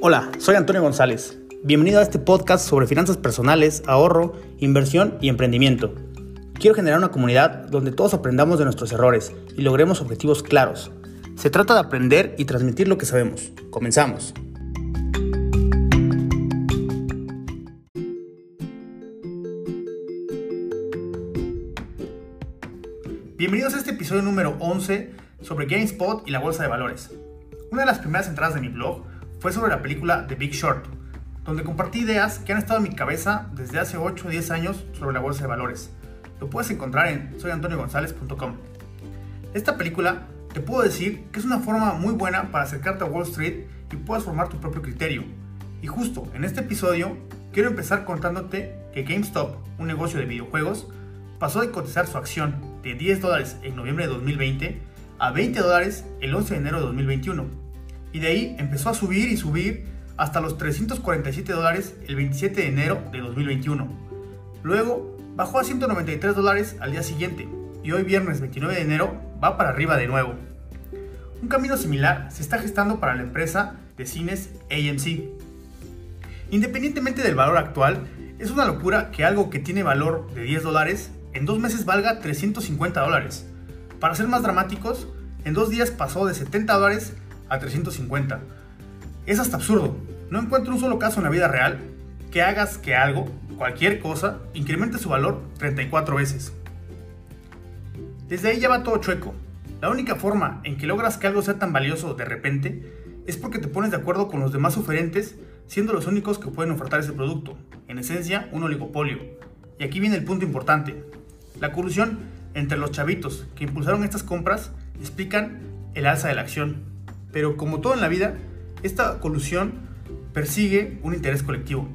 Hola, soy Antonio González. Bienvenido a este podcast sobre finanzas personales, ahorro, inversión y emprendimiento. Quiero generar una comunidad donde todos aprendamos de nuestros errores y logremos objetivos claros. Se trata de aprender y transmitir lo que sabemos. Comenzamos. Bienvenidos a este episodio número 11 sobre GameSpot y la bolsa de valores. Una de las primeras entradas de mi blog fue sobre la película The Big Short, donde compartí ideas que han estado en mi cabeza desde hace 8 o 10 años sobre la bolsa de valores. Lo puedes encontrar en soyantoniogonsales.com. Esta película te puedo decir que es una forma muy buena para acercarte a Wall Street y puedas formar tu propio criterio. Y justo en este episodio quiero empezar contándote que GameStop, un negocio de videojuegos, pasó de cotizar su acción de 10 dólares en noviembre de 2020 a 20 dólares el 11 de enero de 2021 y de ahí empezó a subir y subir hasta los 347 dólares el 27 de enero de 2021. Luego bajó a 193 dólares al día siguiente y hoy viernes 29 de enero va para arriba de nuevo. Un camino similar se está gestando para la empresa de cines AMC. Independientemente del valor actual, es una locura que algo que tiene valor de 10 dólares en dos meses valga 350 dólares. Para ser más dramáticos, en dos días pasó de 70 dólares a 350. Es hasta absurdo. No encuentro un solo caso en la vida real que hagas que algo, cualquier cosa, incremente su valor 34 veces. Desde ahí ya va todo chueco. La única forma en que logras que algo sea tan valioso de repente es porque te pones de acuerdo con los demás oferentes, siendo los únicos que pueden ofertar ese producto. En esencia, un oligopolio. Y aquí viene el punto importante. La colusión entre los chavitos que impulsaron estas compras explican el alza de la acción. Pero como todo en la vida, esta colusión persigue un interés colectivo.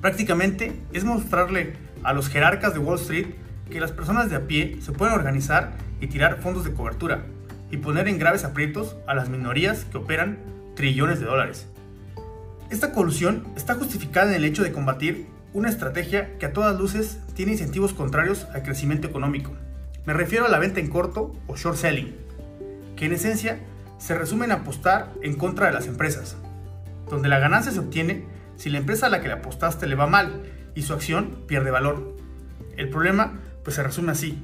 Prácticamente es mostrarle a los jerarcas de Wall Street que las personas de a pie se pueden organizar y tirar fondos de cobertura y poner en graves aprietos a las minorías que operan trillones de dólares. Esta colusión está justificada en el hecho de combatir una estrategia que a todas luces tiene incentivos contrarios al crecimiento económico. Me refiero a la venta en corto o short selling, que en esencia se resume en apostar en contra de las empresas, donde la ganancia se obtiene si la empresa a la que le apostaste le va mal y su acción pierde valor. El problema pues se resume así.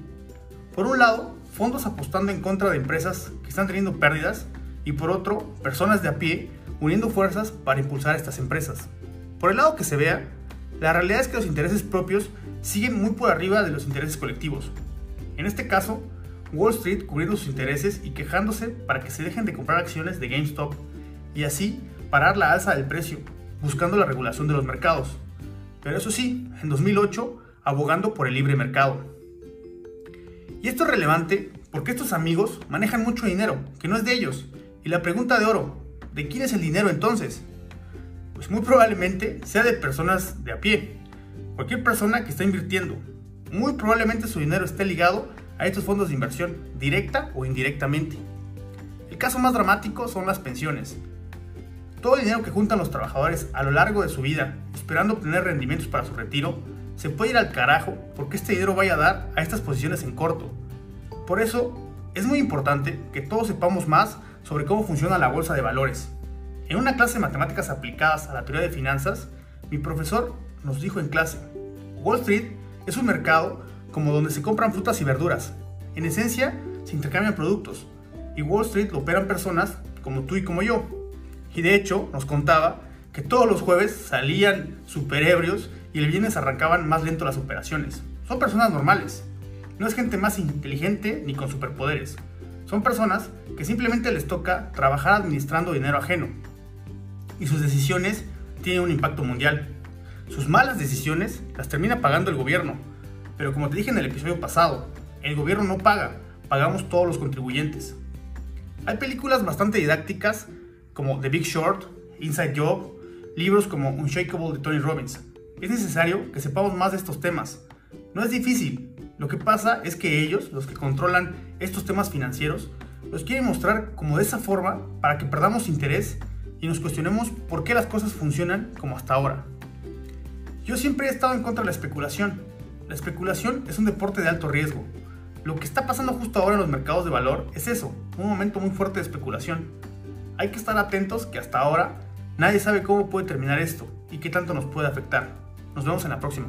Por un lado, fondos apostando en contra de empresas que están teniendo pérdidas y por otro, personas de a pie uniendo fuerzas para impulsar estas empresas. Por el lado que se vea, la realidad es que los intereses propios siguen muy por arriba de los intereses colectivos. En este caso, Wall Street cubriendo sus intereses y quejándose para que se dejen de comprar acciones de GameStop y así parar la alza del precio, buscando la regulación de los mercados. Pero eso sí, en 2008 abogando por el libre mercado. Y esto es relevante porque estos amigos manejan mucho dinero, que no es de ellos. Y la pregunta de oro, ¿de quién es el dinero entonces? Pues muy probablemente sea de personas de a pie. Cualquier persona que está invirtiendo. Muy probablemente su dinero esté ligado a estos fondos de inversión, directa o indirectamente. El caso más dramático son las pensiones. Todo el dinero que juntan los trabajadores a lo largo de su vida, esperando obtener rendimientos para su retiro, se puede ir al carajo porque este dinero vaya a dar a estas posiciones en corto. Por eso, es muy importante que todos sepamos más sobre cómo funciona la bolsa de valores. En una clase de matemáticas aplicadas a la teoría de finanzas, mi profesor nos dijo en clase, Wall Street es un mercado como donde se compran frutas y verduras. En esencia, se intercambian productos. Y Wall Street lo operan personas como tú y como yo. Y de hecho, nos contaba que todos los jueves salían super ebrios y el viernes arrancaban más lento las operaciones. Son personas normales. No es gente más inteligente ni con superpoderes. Son personas que simplemente les toca trabajar administrando dinero ajeno. Y sus decisiones tienen un impacto mundial. Sus malas decisiones las termina pagando el gobierno, pero como te dije en el episodio pasado, el gobierno no paga, pagamos todos los contribuyentes. Hay películas bastante didácticas como The Big Short, Inside Job, libros como Unshakable de Tony Robbins. Es necesario que sepamos más de estos temas. No es difícil, lo que pasa es que ellos, los que controlan estos temas financieros, los quieren mostrar como de esa forma para que perdamos interés y nos cuestionemos por qué las cosas funcionan como hasta ahora. Yo siempre he estado en contra de la especulación. La especulación es un deporte de alto riesgo. Lo que está pasando justo ahora en los mercados de valor es eso, un momento muy fuerte de especulación. Hay que estar atentos que hasta ahora nadie sabe cómo puede terminar esto y qué tanto nos puede afectar. Nos vemos en la próxima.